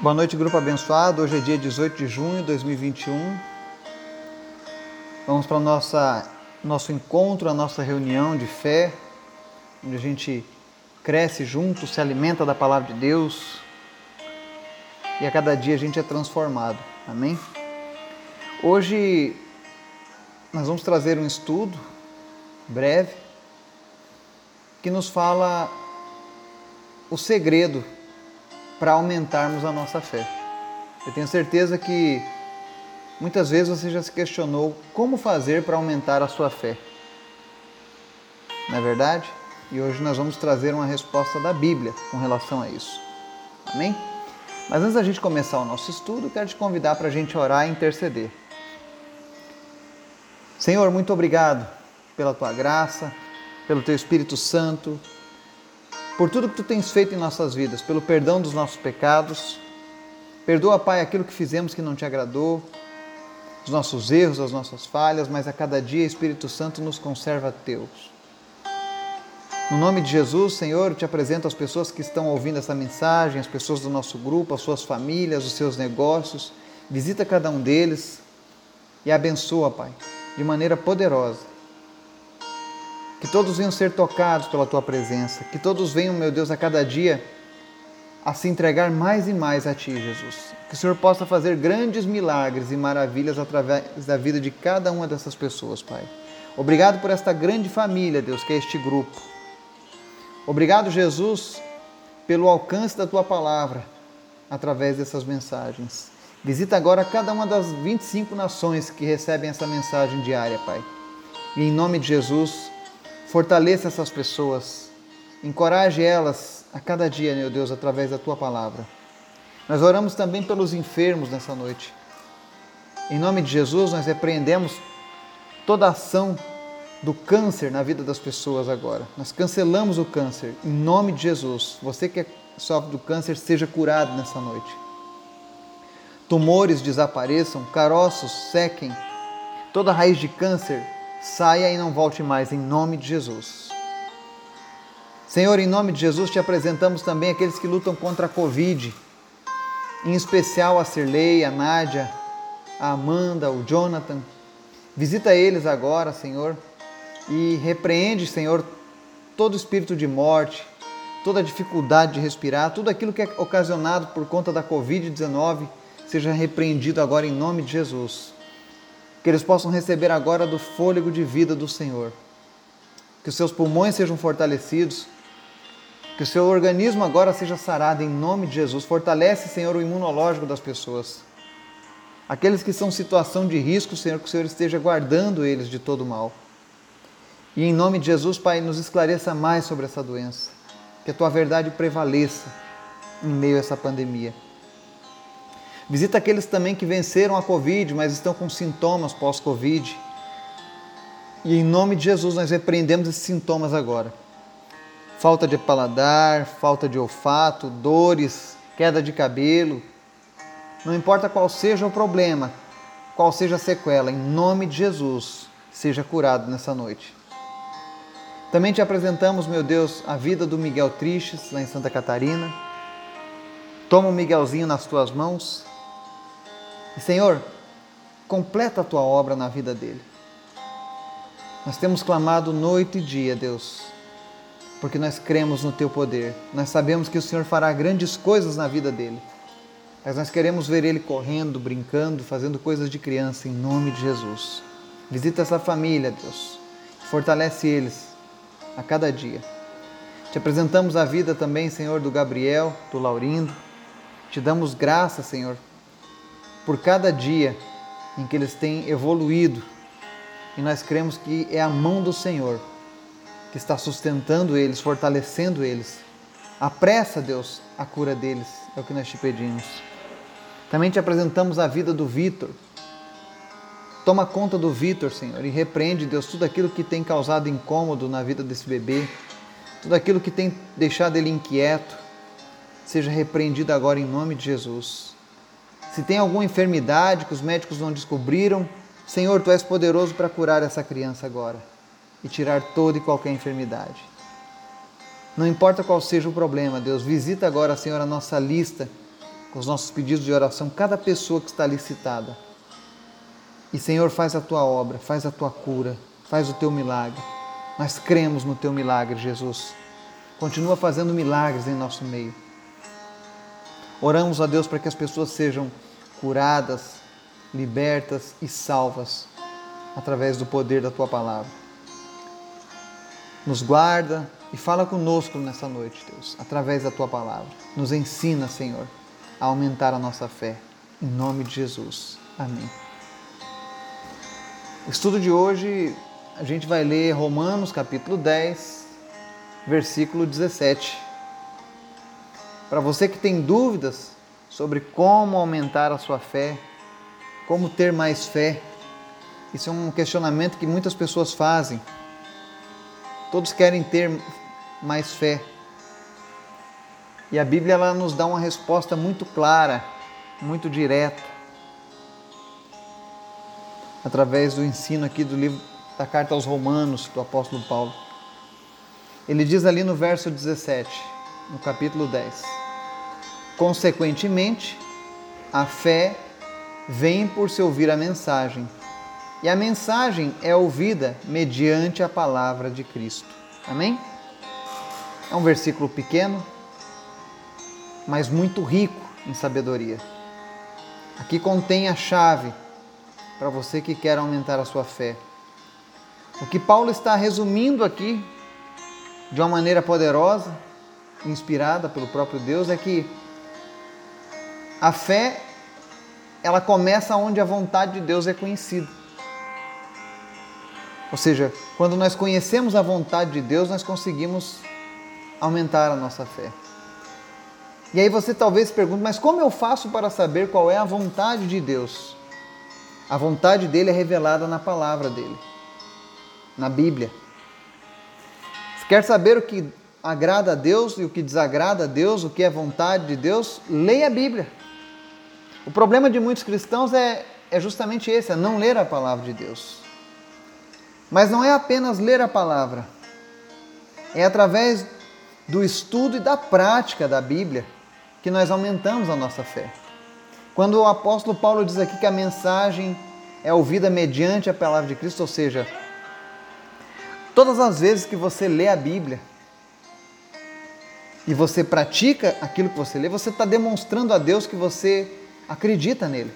Boa noite, grupo abençoado. Hoje é dia 18 de junho de 2021. Vamos para o nossa, nosso encontro, a nossa reunião de fé, onde a gente cresce junto, se alimenta da palavra de Deus e a cada dia a gente é transformado. Amém? Hoje nós vamos trazer um estudo breve que nos fala o segredo para aumentarmos a nossa fé. Eu tenho certeza que muitas vezes você já se questionou como fazer para aumentar a sua fé. Não é verdade? E hoje nós vamos trazer uma resposta da Bíblia com relação a isso. Amém? Mas antes da gente começar o nosso estudo, quero te convidar para a gente orar e interceder. Senhor, muito obrigado pela tua graça, pelo teu Espírito Santo, por tudo que tu tens feito em nossas vidas, pelo perdão dos nossos pecados. Perdoa, Pai, aquilo que fizemos que não te agradou, os nossos erros, as nossas falhas, mas a cada dia, Espírito Santo, nos conserva teus. No nome de Jesus, Senhor, eu te apresento as pessoas que estão ouvindo essa mensagem, as pessoas do nosso grupo, as suas famílias, os seus negócios. Visita cada um deles e abençoa, Pai, de maneira poderosa que todos venham ser tocados pela tua presença, que todos venham, meu Deus, a cada dia a se entregar mais e mais a ti, Jesus. Que o Senhor possa fazer grandes milagres e maravilhas através da vida de cada uma dessas pessoas, Pai. Obrigado por esta grande família, Deus, que é este grupo. Obrigado, Jesus, pelo alcance da tua palavra através dessas mensagens. Visita agora cada uma das 25 nações que recebem essa mensagem diária, Pai. E em nome de Jesus, Fortaleça essas pessoas, encoraje elas a cada dia, meu Deus, através da tua palavra. Nós oramos também pelos enfermos nessa noite. Em nome de Jesus, nós repreendemos toda ação do câncer na vida das pessoas agora. Nós cancelamos o câncer em nome de Jesus. Você que sofre do câncer, seja curado nessa noite. Tumores desapareçam, caroços sequem, toda raiz de câncer saia e não volte mais, em nome de Jesus. Senhor, em nome de Jesus, te apresentamos também aqueles que lutam contra a Covid, em especial a Cirlei, a Nádia, a Amanda, o Jonathan. Visita eles agora, Senhor, e repreende, Senhor, todo espírito de morte, toda dificuldade de respirar, tudo aquilo que é ocasionado por conta da Covid-19, seja repreendido agora em nome de Jesus que eles possam receber agora do fôlego de vida do Senhor. Que os seus pulmões sejam fortalecidos, que o seu organismo agora seja sarado em nome de Jesus. Fortalece, Senhor, o imunológico das pessoas. Aqueles que são situação de risco, Senhor, que o Senhor esteja guardando eles de todo mal. E em nome de Jesus, Pai, nos esclareça mais sobre essa doença. Que a tua verdade prevaleça em meio a essa pandemia. Visita aqueles também que venceram a Covid, mas estão com sintomas pós-Covid. E em nome de Jesus nós repreendemos esses sintomas agora. Falta de paladar, falta de olfato, dores, queda de cabelo. Não importa qual seja o problema, qual seja a sequela, em nome de Jesus, seja curado nessa noite. Também te apresentamos, meu Deus, a vida do Miguel Tristes, lá em Santa Catarina. Toma o Miguelzinho nas tuas mãos e, Senhor, completa a tua obra na vida dele. Nós temos clamado noite e dia, Deus, porque nós cremos no teu poder. Nós sabemos que o Senhor fará grandes coisas na vida dele. Mas nós queremos ver ele correndo, brincando, fazendo coisas de criança, em nome de Jesus. Visita essa família, Deus. Fortalece eles a cada dia. Te apresentamos a vida também, Senhor, do Gabriel, do Laurindo. Te damos graça, Senhor, por cada dia em que eles têm evoluído. E nós cremos que é a mão do Senhor que está sustentando eles, fortalecendo eles. Apressa, Deus, a cura deles, é o que nós te pedimos. Também te apresentamos a vida do Vitor. Toma conta do Vitor, Senhor, e repreende, Deus, tudo aquilo que tem causado incômodo na vida desse bebê, tudo aquilo que tem deixado ele inquieto, seja repreendido agora em nome de Jesus. Se tem alguma enfermidade que os médicos não descobriram, Senhor, tu és poderoso para curar essa criança agora e tirar toda e qualquer enfermidade. Não importa qual seja o problema, Deus, visita agora, Senhor, a nossa lista com os nossos pedidos de oração, cada pessoa que está ali citada. E Senhor, faz a tua obra, faz a tua cura, faz o teu milagre. Nós cremos no teu milagre, Jesus. Continua fazendo milagres em nosso meio. Oramos a Deus para que as pessoas sejam curadas, libertas e salvas através do poder da tua palavra. Nos guarda e fala conosco nessa noite, Deus, através da tua palavra. Nos ensina, Senhor, a aumentar a nossa fé. Em nome de Jesus. Amém. Estudo de hoje, a gente vai ler Romanos capítulo 10, versículo 17. Para você que tem dúvidas sobre como aumentar a sua fé, como ter mais fé, isso é um questionamento que muitas pessoas fazem. Todos querem ter mais fé. E a Bíblia ela nos dá uma resposta muito clara, muito direta, através do ensino aqui do livro da carta aos Romanos do apóstolo Paulo. Ele diz ali no verso 17, no capítulo 10: Consequentemente, a fé vem por se ouvir a mensagem e a mensagem é ouvida mediante a palavra de Cristo. Amém? É um versículo pequeno, mas muito rico em sabedoria. Aqui contém a chave para você que quer aumentar a sua fé. O que Paulo está resumindo aqui, de uma maneira poderosa, inspirada pelo próprio Deus, é que a fé ela começa onde a vontade de Deus é conhecida. Ou seja, quando nós conhecemos a vontade de Deus, nós conseguimos aumentar a nossa fé. E aí você talvez pergunte, mas como eu faço para saber qual é a vontade de Deus? A vontade dele é revelada na palavra dele, na Bíblia. Se quer saber o que agrada a Deus e o que desagrada a Deus, o que é vontade de Deus, leia a Bíblia. O problema de muitos cristãos é, é justamente esse, é não ler a palavra de Deus. Mas não é apenas ler a palavra, é através do estudo e da prática da Bíblia que nós aumentamos a nossa fé. Quando o apóstolo Paulo diz aqui que a mensagem é ouvida mediante a palavra de Cristo, ou seja, todas as vezes que você lê a Bíblia e você pratica aquilo que você lê, você está demonstrando a Deus que você acredita nele.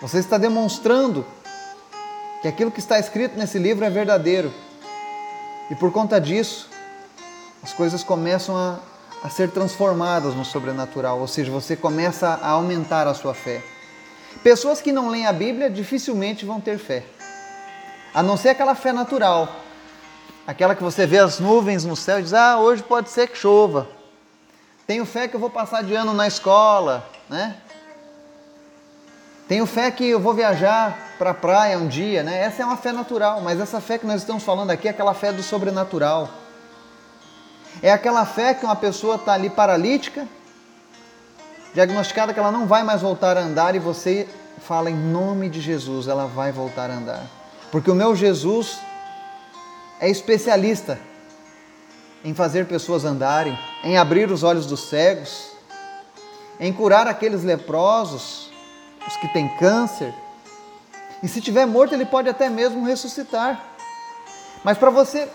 Você está demonstrando que aquilo que está escrito nesse livro é verdadeiro. E por conta disso, as coisas começam a, a ser transformadas no sobrenatural, ou seja, você começa a aumentar a sua fé. Pessoas que não leem a Bíblia dificilmente vão ter fé, a não ser aquela fé natural, aquela que você vê as nuvens no céu e diz: Ah, hoje pode ser que chova. Tenho fé que eu vou passar de ano na escola, né? Tenho fé que eu vou viajar para a praia um dia, né? Essa é uma fé natural, mas essa fé que nós estamos falando aqui é aquela fé do sobrenatural. É aquela fé que uma pessoa está ali paralítica, diagnosticada que ela não vai mais voltar a andar e você fala em nome de Jesus, ela vai voltar a andar. Porque o meu Jesus é especialista em fazer pessoas andarem, em abrir os olhos dos cegos, em curar aqueles leprosos os que têm câncer. E se tiver morto, ele pode até mesmo ressuscitar. Mas para você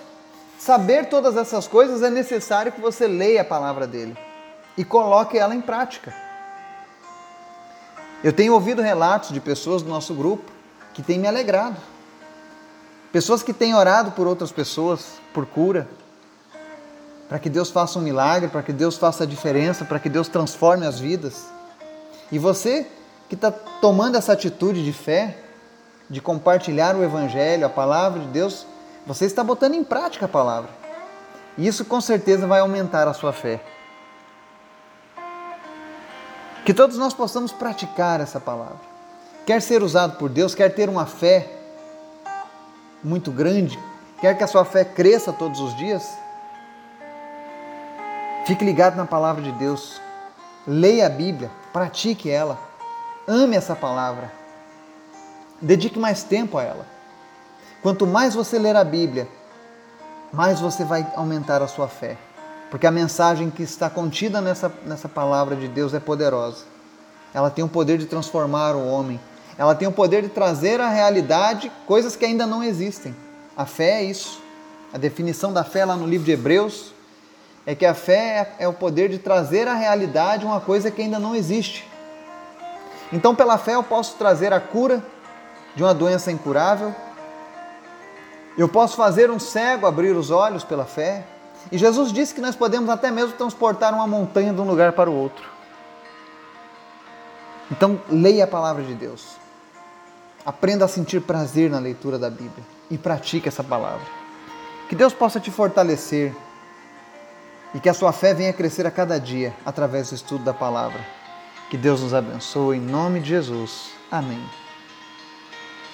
saber todas essas coisas, é necessário que você leia a palavra dele e coloque ela em prática. Eu tenho ouvido relatos de pessoas do nosso grupo que têm me alegrado. Pessoas que têm orado por outras pessoas, por cura, para que Deus faça um milagre, para que Deus faça a diferença, para que Deus transforme as vidas. E você que está tomando essa atitude de fé, de compartilhar o Evangelho, a palavra de Deus, você está botando em prática a palavra. E isso com certeza vai aumentar a sua fé. Que todos nós possamos praticar essa palavra. Quer ser usado por Deus, quer ter uma fé muito grande, quer que a sua fé cresça todos os dias, fique ligado na palavra de Deus. Leia a Bíblia, pratique ela. Ame essa palavra. Dedique mais tempo a ela. Quanto mais você ler a Bíblia, mais você vai aumentar a sua fé. Porque a mensagem que está contida nessa, nessa palavra de Deus é poderosa. Ela tem o poder de transformar o homem. Ela tem o poder de trazer à realidade coisas que ainda não existem. A fé é isso. A definição da fé lá no livro de Hebreus é que a fé é, o poder de trazer à realidade uma coisa que ainda não existe. Então, pela fé, eu posso trazer a cura de uma doença incurável. Eu posso fazer um cego abrir os olhos pela fé. E Jesus disse que nós podemos até mesmo transportar uma montanha de um lugar para o outro. Então, leia a palavra de Deus. Aprenda a sentir prazer na leitura da Bíblia e pratique essa palavra. Que Deus possa te fortalecer e que a sua fé venha crescer a cada dia através do estudo da palavra. Que Deus nos abençoe em nome de Jesus. Amém.